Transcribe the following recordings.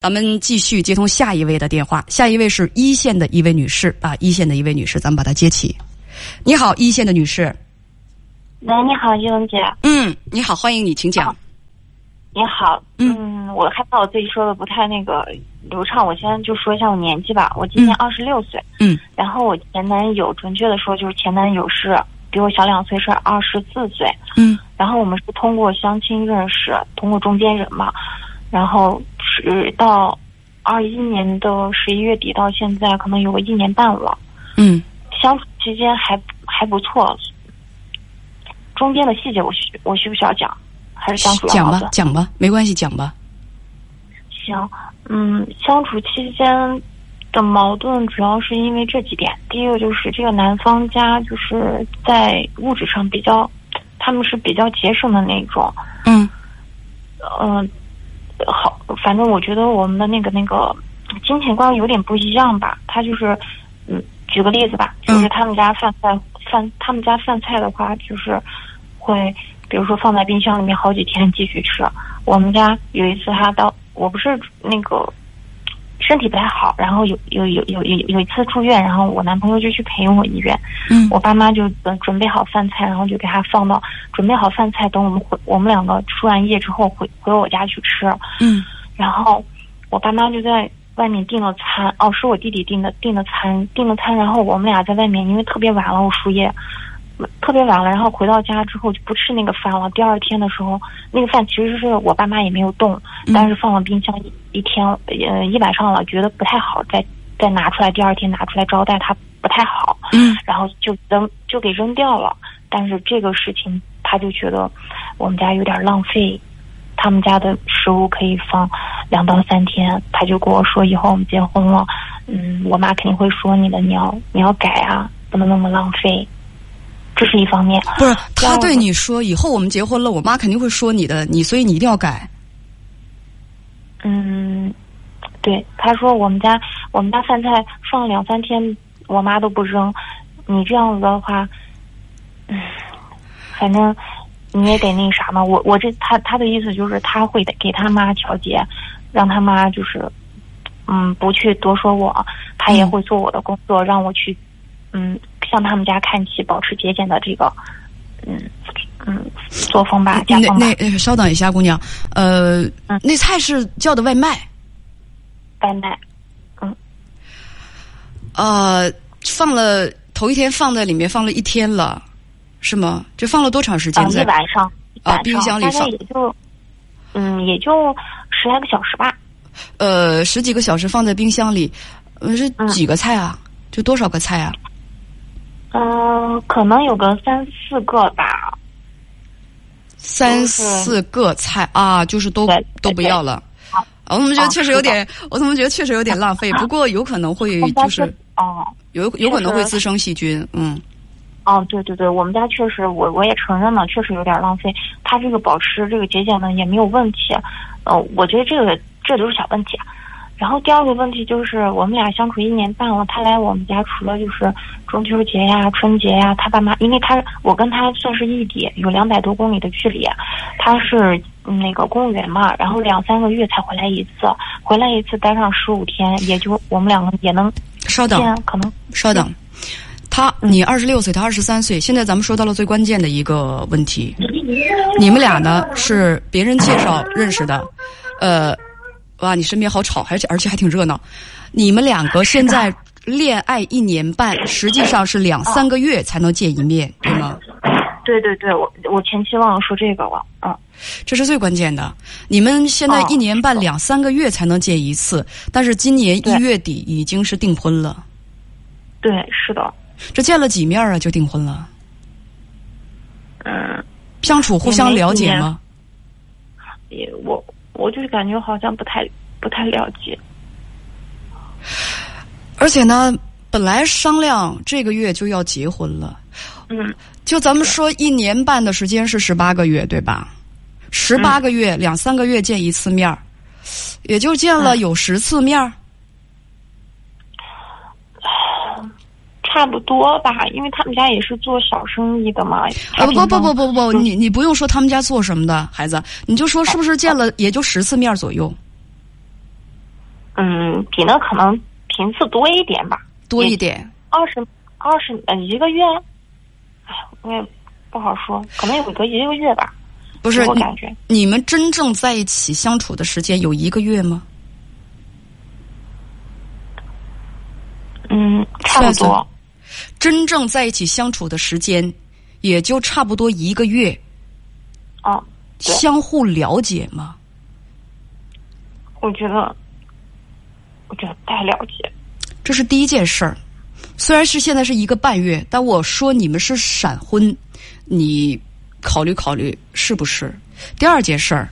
咱们继续接通下一位的电话，下一位是一线的一位女士啊，一线的一位女士，咱们把她接起。你好，一线的女士。喂，你好，叶文姐。嗯，你好，欢迎你，请讲。你好，嗯，我害怕我自己说的不太那个流畅，我先就说一下我年纪吧，我今年二十六岁。嗯。然后我前男友，准确的说就是前男友是比我小两岁，是二十四岁。嗯。然后我们是通过相亲认识，通过中间人嘛。然后直到二一年的十一月底到现在，可能有个一年半了。嗯，相处期间还还不错，中间的细节我需我需不需要讲？还是相处讲吧，讲吧，没关系，讲吧。行，嗯，相处期间的矛盾主要是因为这几点。第一个就是这个男方家就是在物质上比较，他们是比较节省的那种。嗯，嗯。好，反正我觉得我们的那个那个金钱观有点不一样吧。他就是，嗯，举个例子吧，就是他们家饭菜饭，他们家饭菜的话，就是会，比如说放在冰箱里面好几天继续吃。我们家有一次他到，我不是那个。身体不太好，然后有有有有有有一次住院，然后我男朋友就去陪我医院。嗯，我爸妈就准准备好饭菜，然后就给他放到准备好饭菜，等我们回我们两个输完液之后回回我家去吃。嗯，然后我爸妈就在外面订了餐，哦，是我弟弟订的订的餐订的餐，然后我们俩在外面，因为特别晚了，我输液。特别晚了，然后回到家之后就不吃那个饭了。第二天的时候，那个饭其实是我爸妈也没有动，但是放了冰箱一一天，呃，一晚上了，觉得不太好，再再拿出来，第二天拿出来招待他不太好，嗯，然后就扔就给扔掉了。但是这个事情他就觉得我们家有点浪费，他们家的食物可以放两到三天，他就跟我说以后我们结婚了，嗯，我妈肯定会说你的，你要你要改啊，不能那么浪费。这是一方面，不是他对你说，以后我们结婚了，我妈肯定会说你的，你所以你一定要改。嗯，对，他说我们家我们家饭菜放两三天，我妈都不扔，你这样子的话，嗯，反正你也得那啥嘛。我我这他他的意思就是他会给他妈调节，让他妈就是嗯不去多说我，他也会做我的工作，让我去嗯。向他们家看齐，保持节俭的这个，嗯嗯作风吧，家风吧。那那稍等一下，姑娘，呃，那菜是叫的外卖，外卖，嗯，呃，放了头一天放在里面放了一天了，是吗？这放了多长时间？一晚上啊，冰箱里放也就嗯也就十来个小时吧。呃，十几个小时放在冰箱里，呃，是几个菜啊？就多少个菜啊？嗯，可能有个三四个吧，三四个菜啊，就是都都不要了。我怎么觉得确实有点，我怎么觉得确实有点浪费？不过有可能会就是哦，有有可能会滋生细菌，嗯。哦，对对对，我们家确实，我我也承认了，确实有点浪费。他这个保持这个节俭呢也没有问题，呃，我觉得这个这都是小问题。然后第二个问题就是，我们俩相处一年半了，他来我们家除了就是中秋节呀、春节呀，他爸妈，因为他我跟他算是异地，有两百多公里的距离，他是那个公务员嘛，然后两三个月才回来一次，回来一次待上十五天，也就我们两个也能稍等，可能稍等，他你二十六岁，他二十三岁，现在咱们说到了最关键的一个问题，你们俩呢是别人介绍认识的，呃。哇，你身边好吵，而且而且还挺热闹。你们两个现在恋爱一年半，实际上是两三个月才能见一面，对吗？对对对，我我前期忘了说这个了，嗯，这是最关键的。你们现在一年半两三个月才能见一次，但是今年一月底已经是订婚了。对，是的。这见了几面啊？就订婚了？嗯。相处互相了解吗？也我。我就是感觉好像不太不太了解，而且呢，本来商量这个月就要结婚了，嗯，就咱们说一年半的时间是十八个月，对吧？十八个月两三个月见一次面儿，也就见了有十次面儿。差不多吧，因为他们家也是做小生意的嘛。啊不不不不不不，你你不用说他们家做什么的孩子，你就说是不是见了也就十次面左右。嗯，比那可能频次多一点吧，多一点。二十二十呃一个月，哎，我也不好说，可能有个一个月吧。不是我感觉你们真正在一起相处的时间有一个月吗？嗯，差不多。真正在一起相处的时间也就差不多一个月，哦，相互了解吗？我觉得，我觉得不太了解。这是第一件事儿。虽然是现在是一个半月，但我说你们是闪婚，你考虑考虑是不是？第二件事儿，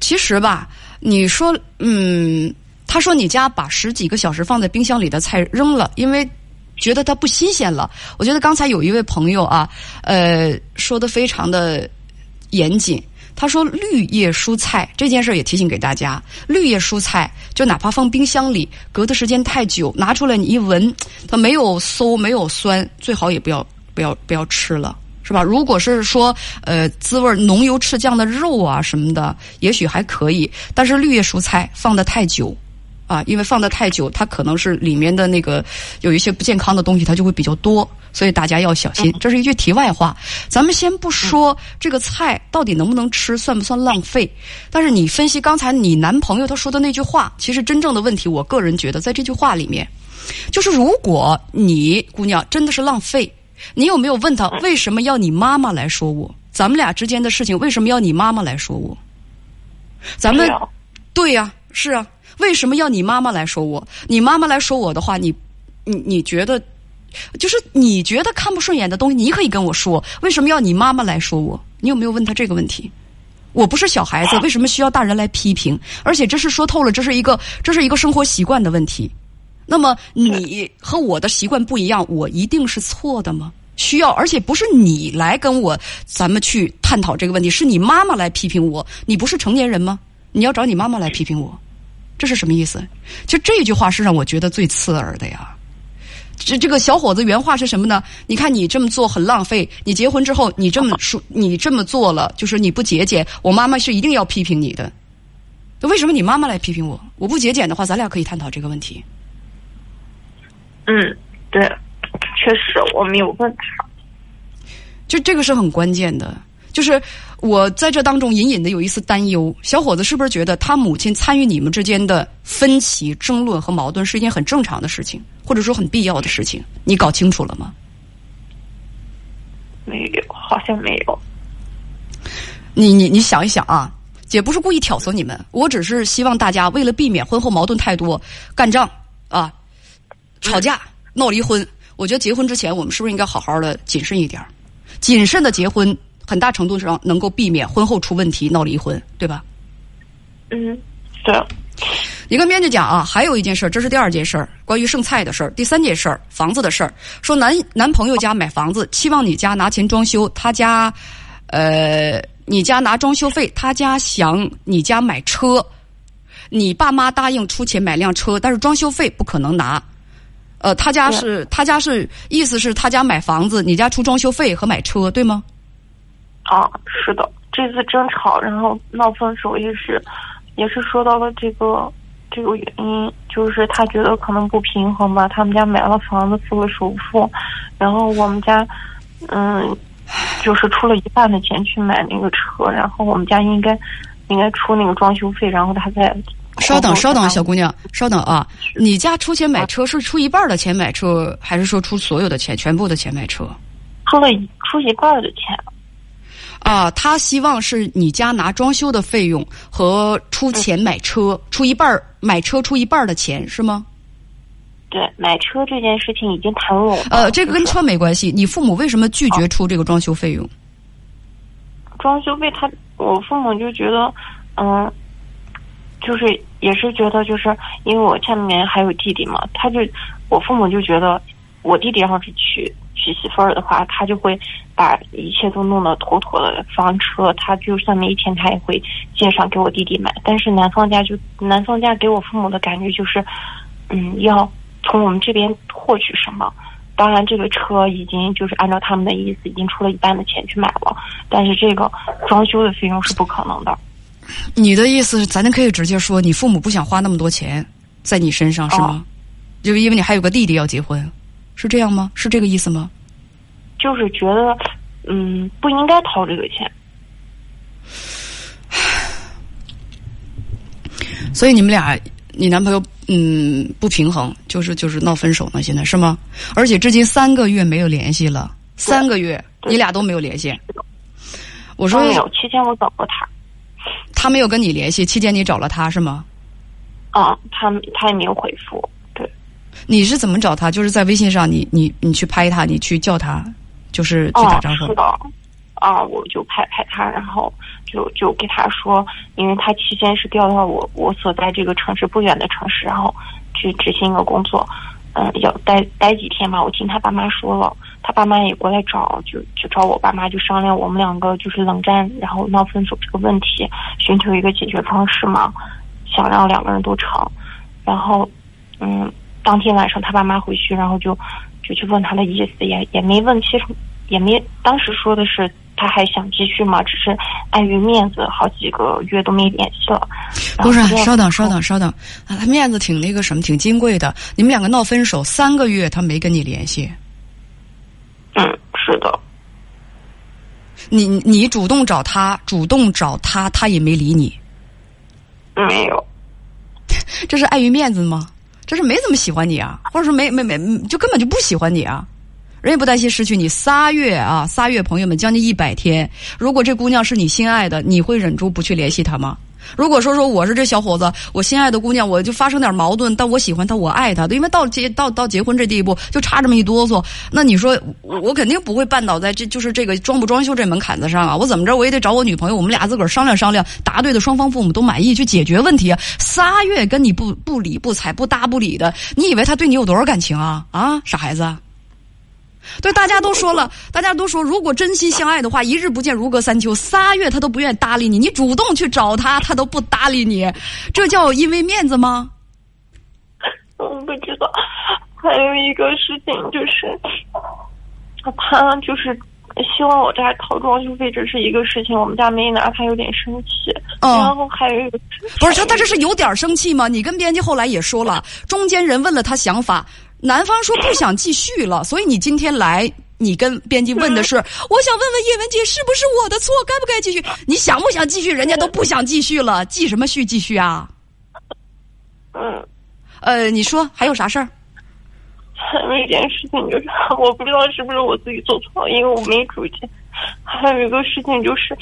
其实吧，你说，嗯，他说你家把十几个小时放在冰箱里的菜扔了，因为觉得它不新鲜了。我觉得刚才有一位朋友啊，呃，说的非常的严谨。他说绿叶蔬菜这件事儿也提醒给大家，绿叶蔬菜就哪怕放冰箱里，隔的时间太久，拿出来你一闻，它没有馊没有酸，最好也不要不要不要吃了。是吧？如果是说，呃，滋味浓油赤酱的肉啊什么的，也许还可以。但是绿叶蔬菜放的太久，啊，因为放的太久，它可能是里面的那个有一些不健康的东西，它就会比较多，所以大家要小心。这是一句题外话。咱们先不说这个菜到底能不能吃，算不算浪费，但是你分析刚才你男朋友他说的那句话，其实真正的问题，我个人觉得在这句话里面，就是如果你姑娘真的是浪费。你有没有问他为什么要你妈妈来说我？咱们俩之间的事情为什么要你妈妈来说我？咱们对呀，是啊，为什么要你妈妈来说我？你妈妈来说我的话，你你你觉得，就是你觉得看不顺眼的东西，你可以跟我说，为什么要你妈妈来说我？你有没有问他这个问题？我不是小孩子，为什么需要大人来批评？而且这是说透了，这是一个这是一个生活习惯的问题。那么你和我的习惯不一样，我一定是错的吗？需要，而且不是你来跟我咱们去探讨这个问题，是你妈妈来批评我。你不是成年人吗？你要找你妈妈来批评我，这是什么意思？就这句话是让我觉得最刺耳的呀。这这个小伙子原话是什么呢？你看你这么做很浪费，你结婚之后你这么 说，你这么做了，就是你不节俭，我妈妈是一定要批评你的。为什么你妈妈来批评我？我不节俭的话，咱俩可以探讨这个问题。嗯，对，确实我没有问他。就这个是很关键的，就是我在这当中隐隐的有一丝担忧。小伙子是不是觉得他母亲参与你们之间的分歧、争论和矛盾是一件很正常的事情，或者说很必要的事情？你搞清楚了吗？没有，好像没有。你你你想一想啊，姐不是故意挑唆你们，我只是希望大家为了避免婚后矛盾太多、干仗啊。吵架闹离婚，我觉得结婚之前我们是不是应该好好的谨慎一点谨慎的结婚，很大程度上能够避免婚后出问题闹离婚，对吧？嗯，对。你跟编辑讲啊，还有一件事这是第二件事关于剩菜的事儿。第三件事房子的事儿，说男男朋友家买房子，期望你家拿钱装修，他家，呃，你家拿装修费，他家想你家买车，你爸妈答应出钱买辆车，但是装修费不可能拿。呃，他家是他家是意思是他家买房子，你家出装修费和买车，对吗？啊，是的，这次争吵然后闹分手也是，也是说到了这个这个原因，就是他觉得可能不平衡吧。他们家买了房子，付了首付，然后我们家嗯，就是出了一半的钱去买那个车，然后我们家应该应该出那个装修费，然后他再。稍等，稍等，小姑娘，稍等啊！你家出钱买车是出一半的钱买车，还是说出所有的钱、全部的钱买车？出了出一半的钱。啊，他希望是你家拿装修的费用和出钱买车，出一半儿买车出一半儿的钱是吗？对，买车这件事情已经谈拢。呃，这个跟车没关系。你父母为什么拒绝出这个装修费用？装修费，他我父母就觉得，嗯。就是也是觉得，就是因为我下面还有弟弟嘛，他就我父母就觉得，我弟弟要是娶娶媳妇儿的话，他就会把一切都弄得妥妥的，房车，他就算没钱，他也会介绍给我弟弟买。但是男方家就男方家给我父母的感觉就是，嗯，要从我们这边获取什么。当然，这个车已经就是按照他们的意思，已经出了一半的钱去买了，但是这个装修的费用是不可能的。你的意思是，咱就可以直接说，你父母不想花那么多钱，在你身上是吗？就因为你还有个弟弟要结婚，是这样吗？是这个意思吗？就是觉得，嗯，不应该掏这个钱。所以你们俩，你男朋友嗯不平衡，就是就是闹分手呢？现在是吗？而且至今三个月没有联系了，三个月你俩都没有联系。我说没有，期间我找过他，他没有跟你联系，期间你找了他是吗？啊，他他也没有回复。对，你是怎么找他？就是在微信上，你你你去拍他，你去叫他，就是去打招呼。是的，啊，我就拍拍他，然后就就给他说，因为他期间是调到我我所在这个城市不远的城市，然后去执行一个工作，嗯，要待待几天嘛。我听他爸妈说了，他爸妈也过来找，就就找我爸妈，就商量我们两个就是冷战，然后闹分手这个问题，寻求一个解决方式嘛，想让两个人都成。然后，嗯，当天晚上他爸妈回去，然后就就去问他的意思，也也没问清楚，也没当时说的是他还想继续嘛，只是碍于面子，好几个月都没联系了。不是稍等，稍等，稍等啊！他面子挺那个什么，挺金贵的。你们两个闹分手三个月，他没跟你联系，嗯，是的，你你主动找他，主动找他，他也没理你，没有，这是碍于面子吗？这是没怎么喜欢你啊，或者说没没没，就根本就不喜欢你啊。人也不担心失去你，仨月啊，仨月，朋友们将近一百天。如果这姑娘是你心爱的，你会忍住不去联系她吗？如果说说我是这小伙子，我心爱的姑娘，我就发生点矛盾，但我喜欢她，我爱她，因为到结到到结婚这地步，就差这么一哆嗦，那你说我我肯定不会绊倒在这就是这个装不装修这门槛子上啊！我怎么着我也得找我女朋友，我们俩自个儿商量商量，答对的双方父母都满意，去解决问题啊！仨月跟你不不理不睬不搭不理的，你以为他对你有多少感情啊？啊，傻孩子！对，大家都说了，大家都说，如果真心相爱的话，一日不见如隔三秋。仨月他都不愿意搭理你，你主动去找他，他都不搭理你，这叫因为面子吗？我不知道。还有一个事情就是，他就是希望我家掏装修费，这是一个事情，我们家没拿，他有点生气。嗯然后还有一个不是他，他这是有点生气吗？你跟编辑后来也说了，中间人问了他想法，男方说不想继续了，所以你今天来，你跟编辑问的是，我想问问叶文洁是不是我的错，该不该继续？你想不想继续？人家都不想继续了，继什么续？继续啊？嗯。呃，你说还有啥事儿？还有一件事情就是，我不知道是不是我自己做错了，因为我没主见。还有一个事情就是，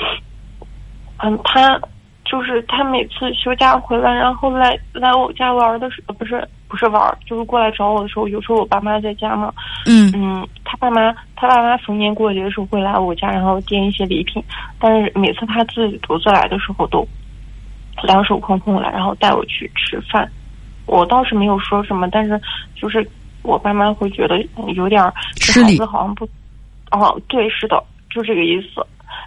嗯，他就是他每次休假回来，然后来来我家玩的时候，不是不是玩，就是过来找我的时候，有时候我爸妈在家嘛，嗯嗯，他爸妈他爸妈逢年过节的时候会来我家，然后垫一些礼品，但是每次他自己独自来的时候都两手空空来，然后带我去吃饭。我倒是没有说什么，但是就是我爸妈会觉得有点儿这孩子好像不，哦，对，是的，就这个意思。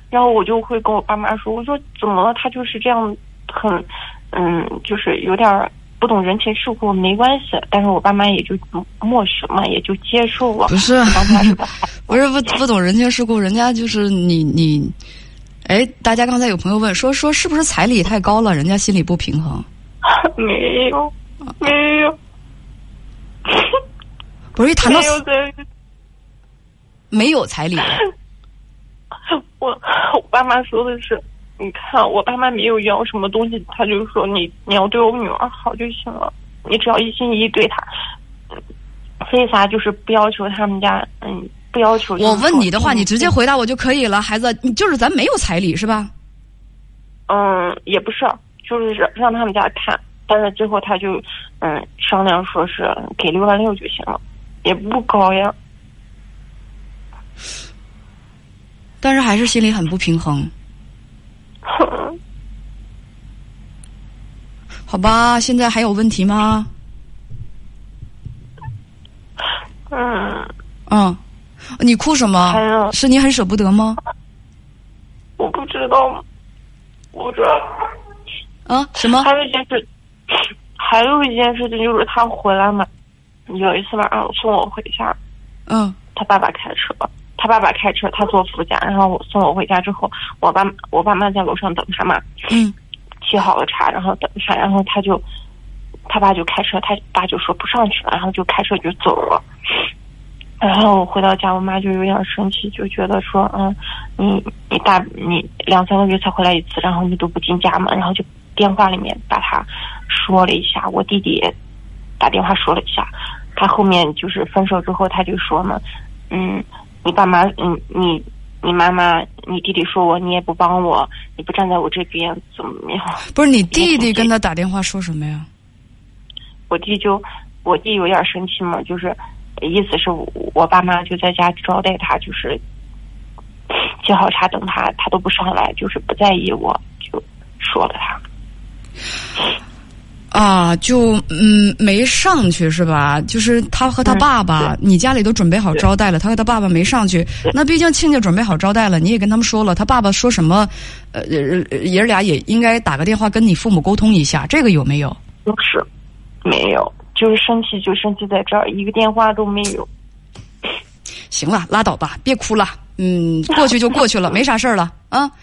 然后我就会跟我爸妈说，我说怎么了？他就是这样，很，嗯，就是有点儿不懂人情世故，没关系。但是我爸妈也就默许嘛，也就接受了。不是。不是不不懂人情世故，人家就是你你，哎，大家刚才有朋友问说说是不是彩礼太高了，人家心里不平衡。没有，没有，不是一谈到没有在。没有彩礼，我我爸妈说的是，你看我爸妈没有要什么东西，他就说你你要对我女儿好就行了，你只要一心一意对她。嗯所以啥就是不要求他们家，嗯，不要求。我问你的话，嗯你直接回答我就可以了，孩子，你就是咱没有彩礼是吧？嗯，也不是，就是让让他们家看，但是最后他就嗯商量说是给六万六就行了，也不高呀。但是还是心里很不平衡，哼 好吧？现在还有问题吗？嗯，嗯，你哭什么还有？是你很舍不得吗？我不知道，我这。啊？什么？还有一件事，还有一件事情就是他回来嘛，有一次晚上送我回家，嗯他爸爸开车，他爸爸开车，他坐副驾，然后我送我回家之后，我爸我爸妈在楼上等他嘛，嗯沏好了茶，然后等他，然后他就他爸就开车，他爸就说不上去了，然后就开车就走了。然后我回到家，我妈就有点生气，就觉得说，嗯，你你大你两三个月才回来一次，然后你都不进家门，然后就电话里面把他说了一下。我弟弟打电话说了一下，他后面就是分手之后，他就说嘛，嗯，你爸妈，嗯，你你妈妈，你弟弟说我，你也不帮我，你不站在我这边，怎么样？不是你弟弟跟他打电话说什么呀？我弟就我弟有点生气嘛，就是。意思是我爸妈就在家招待他，就是沏好茶等他，他都不上来，就是不在意，我就说了他。啊，就嗯没上去是吧？就是他和他爸爸，你家里都准备好招待了，他和他爸爸没上去。那毕竟亲家准备好招待了，你也跟他们说了，他爸爸说什么？呃，爷儿俩也应该打个电话跟你父母沟通一下，这个有没有？不是，没有。就是生气，就生气在这儿，一个电话都没有。行了，拉倒吧，别哭了。嗯，过去就过去了，没啥事儿了啊。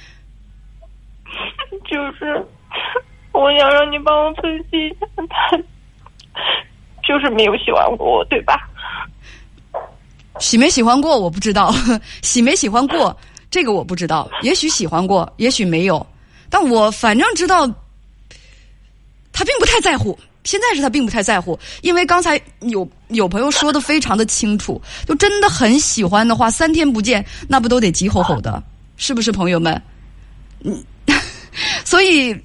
就是，我想让你帮我分析一下，他就是没有喜欢过我，对吧？喜没喜欢过我不知道，喜没喜欢过这个我不知道，也许喜欢过，也许没有，但我反正知道，他并不太在乎。现在是他并不太在乎，因为刚才有有朋友说的非常的清楚，就真的很喜欢的话，三天不见那不都得急吼吼的，是不是朋友们？嗯，所以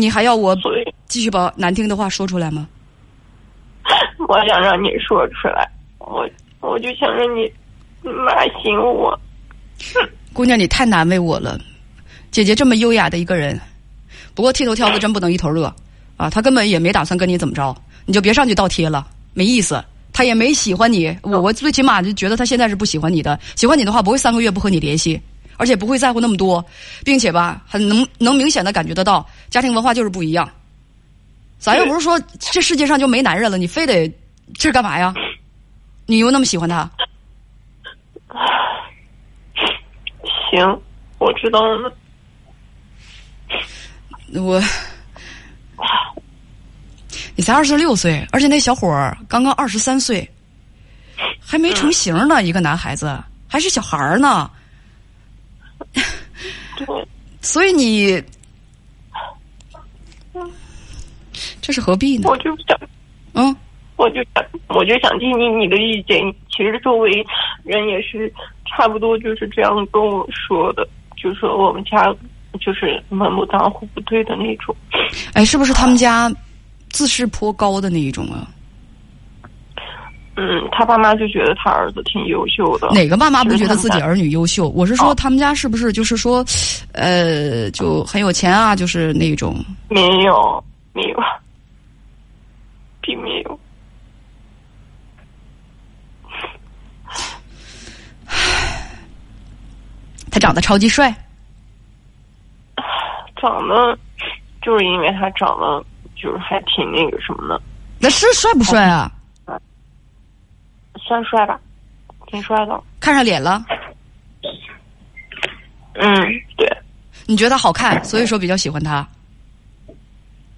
你还要我继续把难听的话说出来吗？我想让你说出来，我我就想让你骂醒我。姑娘，你太难为我了，姐姐这么优雅的一个人。不过剃头挑子真不能一头热，啊，他根本也没打算跟你怎么着，你就别上去倒贴了，没意思。他也没喜欢你，我我最起码就觉得他现在是不喜欢你的。喜欢你的话，不会三个月不和你联系，而且不会在乎那么多，并且吧，很能能明显的感觉得到，家庭文化就是不一样。咱又不是说这世界上就没男人了，你非得这干嘛呀？你又那么喜欢他？行，我知道了。我，你才二十六岁，而且那小伙儿刚刚二十三岁，还没成型呢，一个男孩子还是小孩儿呢。所以你，这是何必呢？我就想，嗯，我就想，我就想听听你的意见。其实周围人也是差不多就是这样跟我说的，就说我们家。就是门不当户不对的那种，哎，是不是他们家自视颇高的那一种啊？嗯，他爸妈就觉得他儿子挺优秀的。哪个爸妈不觉得自己儿女优秀？我是说，他们家是不是就是说，呃，就很有钱啊？就是那种？没有，没有，并没有。他长得超级帅。长得就是因为他长得就是还挺那个什么的，那是帅不帅啊？算帅吧，挺帅的。看上脸了？嗯，对。你觉得他好看，所以说比较喜欢他？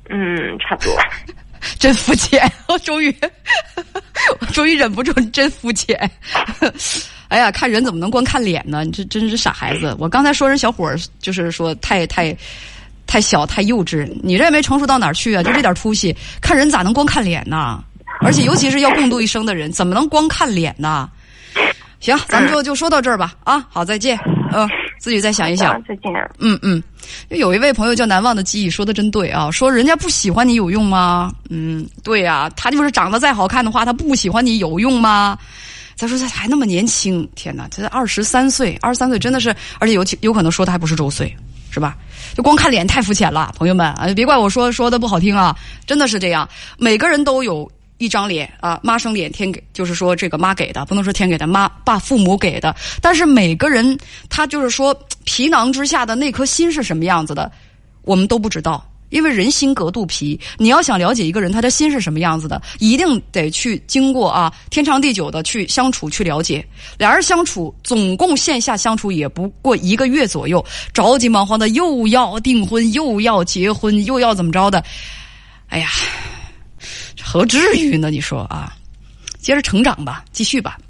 嗯，差不多。真肤浅，我终于，我终于忍不住，真肤浅。哎呀，看人怎么能光看脸呢？你这真是傻孩子！我刚才说人小伙儿，就是说太太太小太幼稚，你认为成熟到哪儿去啊？就这点出息，看人咋能光看脸呢？而且尤其是要共度一生的人，怎么能光看脸呢？行，咱们就就说到这儿吧。啊，好，再见。嗯，自己再想一想。再见。嗯嗯，有一位朋友叫难忘的记忆，说的真对啊。说人家不喜欢你有用吗？嗯，对呀，他就是长得再好看的话，他不喜欢你有用吗？再说他还那么年轻，天哪！他才二十三岁，二十三岁真的是，而且有有可能说他还不是周岁，是吧？就光看脸太肤浅了，朋友们啊，别怪我说说的不好听啊，真的是这样。每个人都有一张脸啊，妈生脸天给，就是说这个妈给的，不能说天给的，妈爸父母给的。但是每个人他就是说皮囊之下的那颗心是什么样子的，我们都不知道。因为人心隔肚皮，你要想了解一个人他的心是什么样子的，一定得去经过啊天长地久的去相处去了解。俩人相处总共线下相处也不过一个月左右，着急忙慌的又要订婚又要结婚又要怎么着的，哎呀，何至于呢？你说啊，接着成长吧，继续吧。